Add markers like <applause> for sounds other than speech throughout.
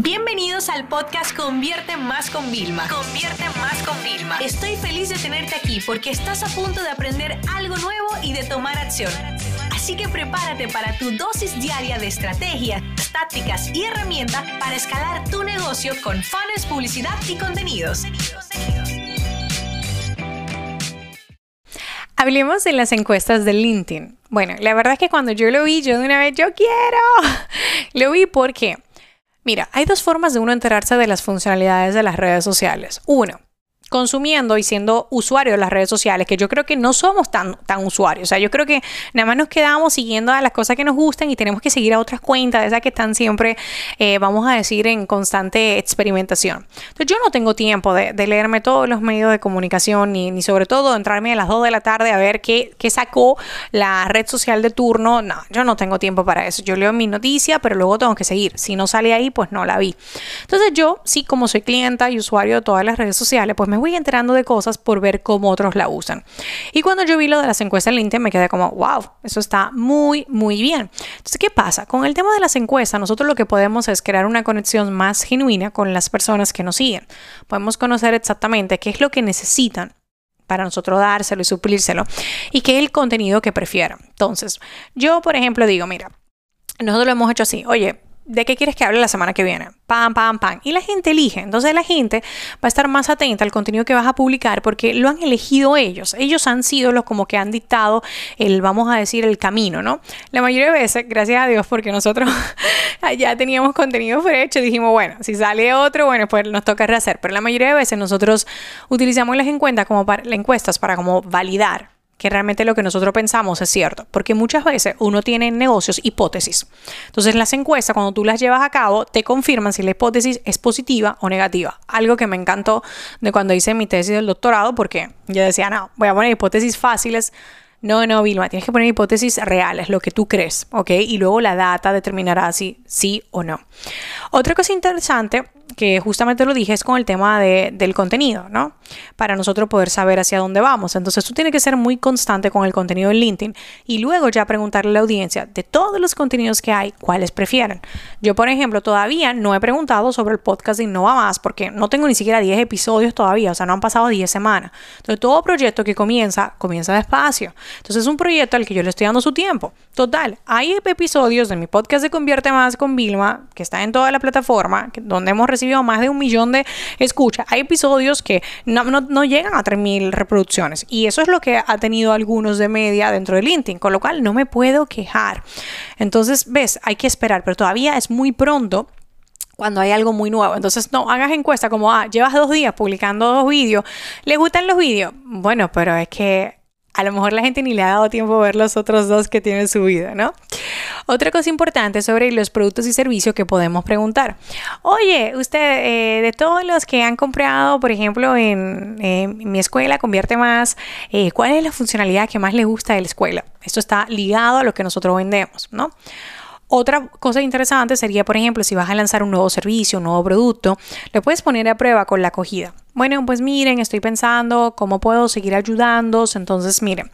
Bienvenidos al podcast Convierte Más con Vilma. Convierte Más con Vilma. Estoy feliz de tenerte aquí porque estás a punto de aprender algo nuevo y de tomar acción. Así que prepárate para tu dosis diaria de estrategias, tácticas y herramientas para escalar tu negocio con fans, publicidad y contenidos. Hablemos de las encuestas de LinkedIn. Bueno, la verdad es que cuando yo lo vi, yo de una vez, yo quiero. <laughs> Lo vi porque Mira, hay dos formas de uno enterarse de las funcionalidades de las redes sociales. Uno, consumiendo y siendo usuario de las redes sociales, que yo creo que no somos tan, tan usuarios. O sea, yo creo que nada más nos quedamos siguiendo a las cosas que nos gustan y tenemos que seguir a otras cuentas, esas que están siempre, eh, vamos a decir, en constante experimentación. Entonces, yo no tengo tiempo de, leerme todos los medios de comunicación, ni, ni, sobre todo entrarme a las 2 de la tarde a ver qué, qué sacó la red social de turno. No, yo no tengo tiempo para eso. Yo leo mi noticia, pero luego tengo que seguir. Si no sale ahí, pues no la vi. Entonces, yo, sí, como soy clienta y usuario de todas las redes sociales, pues me voy enterando de cosas por ver cómo otros la usan. Y cuando yo vi lo de las encuestas en LinkedIn me quedé como, wow, eso está muy, muy bien. Entonces, ¿qué pasa? Con el tema de las encuestas, nosotros lo que podemos es crear una conexión más genuina con las personas que nos siguen. Podemos conocer exactamente qué es lo que necesitan para nosotros dárselo y suplírselo y qué es el contenido que prefieran. Entonces, yo, por ejemplo, digo, mira, nosotros lo hemos hecho así, oye, ¿de qué quieres que hable la semana que viene? Pam, pam, pam. Y la gente elige. Entonces la gente va a estar más atenta al contenido que vas a publicar porque lo han elegido ellos. Ellos han sido los como que han dictado el, vamos a decir, el camino, ¿no? La mayoría de veces, gracias a Dios, porque nosotros <laughs> ya teníamos contenido hecho, dijimos, bueno, si sale otro, bueno, pues nos toca rehacer. Pero la mayoría de veces nosotros utilizamos las encuestas como para, las encuestas para como validar que realmente lo que nosotros pensamos es cierto, porque muchas veces uno tiene en negocios hipótesis. Entonces las encuestas, cuando tú las llevas a cabo, te confirman si la hipótesis es positiva o negativa. Algo que me encantó de cuando hice mi tesis del doctorado, porque yo decía, no, voy a poner hipótesis fáciles. No, no, Vilma, tienes que poner hipótesis reales, lo que tú crees, ¿ok? Y luego la data determinará si sí o no. Otra cosa interesante que justamente lo dije, es con el tema de, del contenido, ¿no? Para nosotros poder saber hacia dónde vamos. Entonces tú tienes que ser muy constante con el contenido en LinkedIn y luego ya preguntarle a la audiencia de todos los contenidos que hay, cuáles prefieren. Yo, por ejemplo, todavía no he preguntado sobre el podcast de Innova Más porque no tengo ni siquiera 10 episodios todavía, o sea, no han pasado 10 semanas. Entonces todo proyecto que comienza, comienza despacio. Entonces es un proyecto al que yo le estoy dando su tiempo. Total, hay episodios de mi podcast de Convierte Más con Vilma, que está en toda la plataforma, donde hemos recibido más de un millón de escuchas. Hay episodios que no, llegan a 3.000 reproducciones y eso es lo que ha tenido algunos de media dentro de LinkedIn, con lo cual no me puedo quejar. Entonces, ves, hay que esperar, pero todavía es muy pronto cuando hay algo muy nuevo. Entonces, no hagas encuesta como, ah, llevas dos días publicando dos vídeos. ¿Le gustan los vídeos? Bueno, pero es que a lo mejor la gente ni le ha dado tiempo a ver los otros dos que tiene subido, ¿no? Otra cosa importante sobre los productos y servicios que podemos preguntar. Oye, usted, eh, de todos los que han comprado, por ejemplo, en, mi escuela, convierte más, eh, ¿cuál es la funcionalidad que más le gusta de la escuela? Esto está ligado a lo que nosotros vendemos, ¿no? Otra cosa interesante sería, por ejemplo, si vas a lanzar un nuevo servicio, un nuevo producto, le puedes poner a prueba con la acogida. Bueno, pues miren, estoy pensando cómo puedo seguir ayudándoos. Entonces, miren,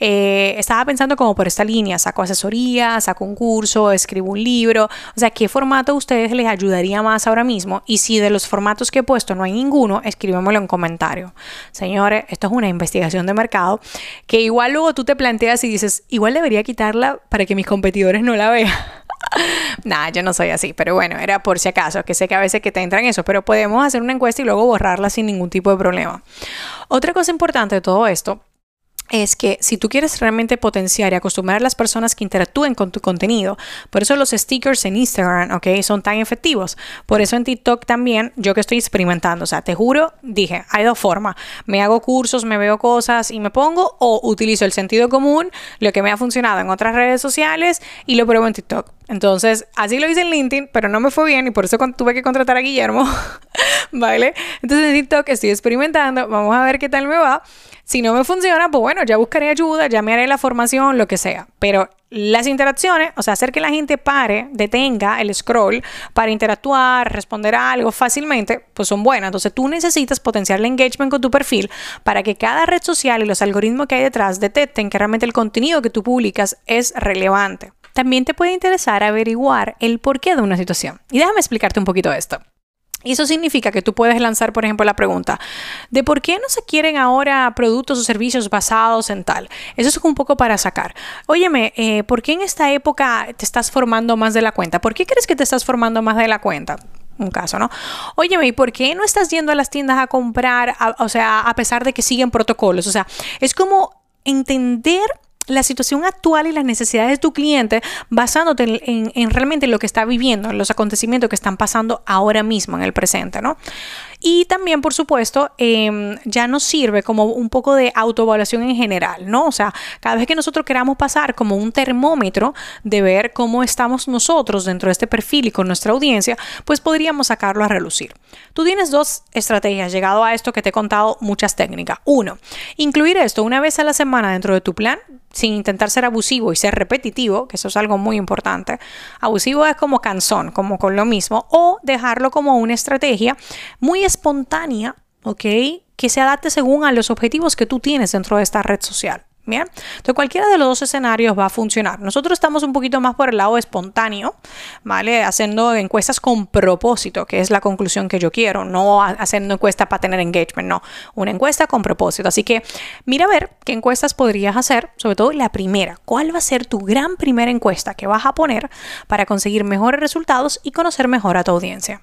eh, estaba pensando como por esta línea, saco asesoría, saco un curso, escribo un libro. O sea, ¿qué formato a ustedes les ayudaría más ahora mismo? Y si de los formatos que he puesto no hay ninguno, escríbemelo en comentario. Señores, esto es una investigación de mercado que igual luego tú te planteas y dices, igual debería quitarla para que mis competidores no la vean. <laughs> Nah, yo no soy así, pero bueno, era por si acaso, que sé que a veces que te entran eso, pero podemos hacer una encuesta y luego borrarla sin ningún tipo de problema. Otra cosa importante de todo esto es que si tú quieres realmente potenciar y acostumbrar a las personas que interactúen con tu contenido, por eso los stickers en Instagram, ¿ok? Son tan efectivos. Por eso en TikTok también, yo que estoy experimentando, o sea, te juro, dije, hay dos formas. Me hago cursos, me veo cosas y me pongo, o utilizo el sentido común, lo que me ha funcionado en otras redes sociales y lo pruebo en TikTok. Entonces, así lo hice en LinkedIn, pero no me fue bien y por eso tuve que contratar a Guillermo, <laughs> ¿vale? Entonces en TikTok estoy experimentando, vamos a ver qué tal me va. Si no me funciona, pues bueno, ya buscaré ayuda, ya me haré la formación, lo que sea. Pero las interacciones, o sea, hacer que la gente pare, detenga el scroll para interactuar, responder a algo fácilmente, pues son buenas. Entonces tú necesitas potenciar el engagement con tu perfil para que cada red social y los algoritmos que hay detrás detecten que realmente el contenido que tú publicas es relevante. También te puede interesar averiguar el porqué de una situación. Y déjame explicarte un poquito esto. Y eso significa que tú puedes lanzar, por ejemplo, la pregunta de por qué no se quieren ahora productos o servicios basados en tal. Eso es un poco para sacar. Óyeme, eh, ¿por qué en esta época te estás formando más de la cuenta? ¿Por qué crees que te estás formando más de la cuenta? un caso, ¿no? Óyeme, ¿y por qué no estás yendo a las tiendas a comprar, o sea, a pesar de que siguen protocolos? O sea, es como entender la situación actual y las necesidades de tu cliente basándote en, realmente lo que está viviendo, en los acontecimientos que están pasando ahora mismo en el presente, ¿no? Y también, por supuesto, em, ya nos sirve como un poco de autoevaluación en general, ¿no? O sea, cada vez que nosotros queramos pasar como un termómetro de ver cómo estamos nosotros dentro de este perfil y con nuestra audiencia, pues podríamos sacarlo a relucir. Tú tienes dos estrategias, llegado a esto que te he contado muchas técnicas. Uno, incluir esto una vez a la semana dentro de tu plan, sin intentar ser abusivo y ser repetitivo, que eso es algo muy importante. Abusivo es como canzón, como con lo mismo, o dejarlo como una estrategia muy espontánea, ¿ok? Que se adapte según a los objetivos que tú tienes dentro de esta red social. Bien, entonces cualquiera de los dos escenarios va a funcionar. Nosotros estamos un poquito más por el lado espontáneo, ¿vale? Haciendo encuestas con propósito, que es la conclusión que yo quiero, no haciendo encuestas para tener engagement, no, una encuesta con propósito. Así que mira a ver qué encuestas podrías hacer, sobre todo la primera. ¿Cuál va a ser tu gran primera encuesta que vas a poner para conseguir mejores resultados y conocer mejor a tu audiencia?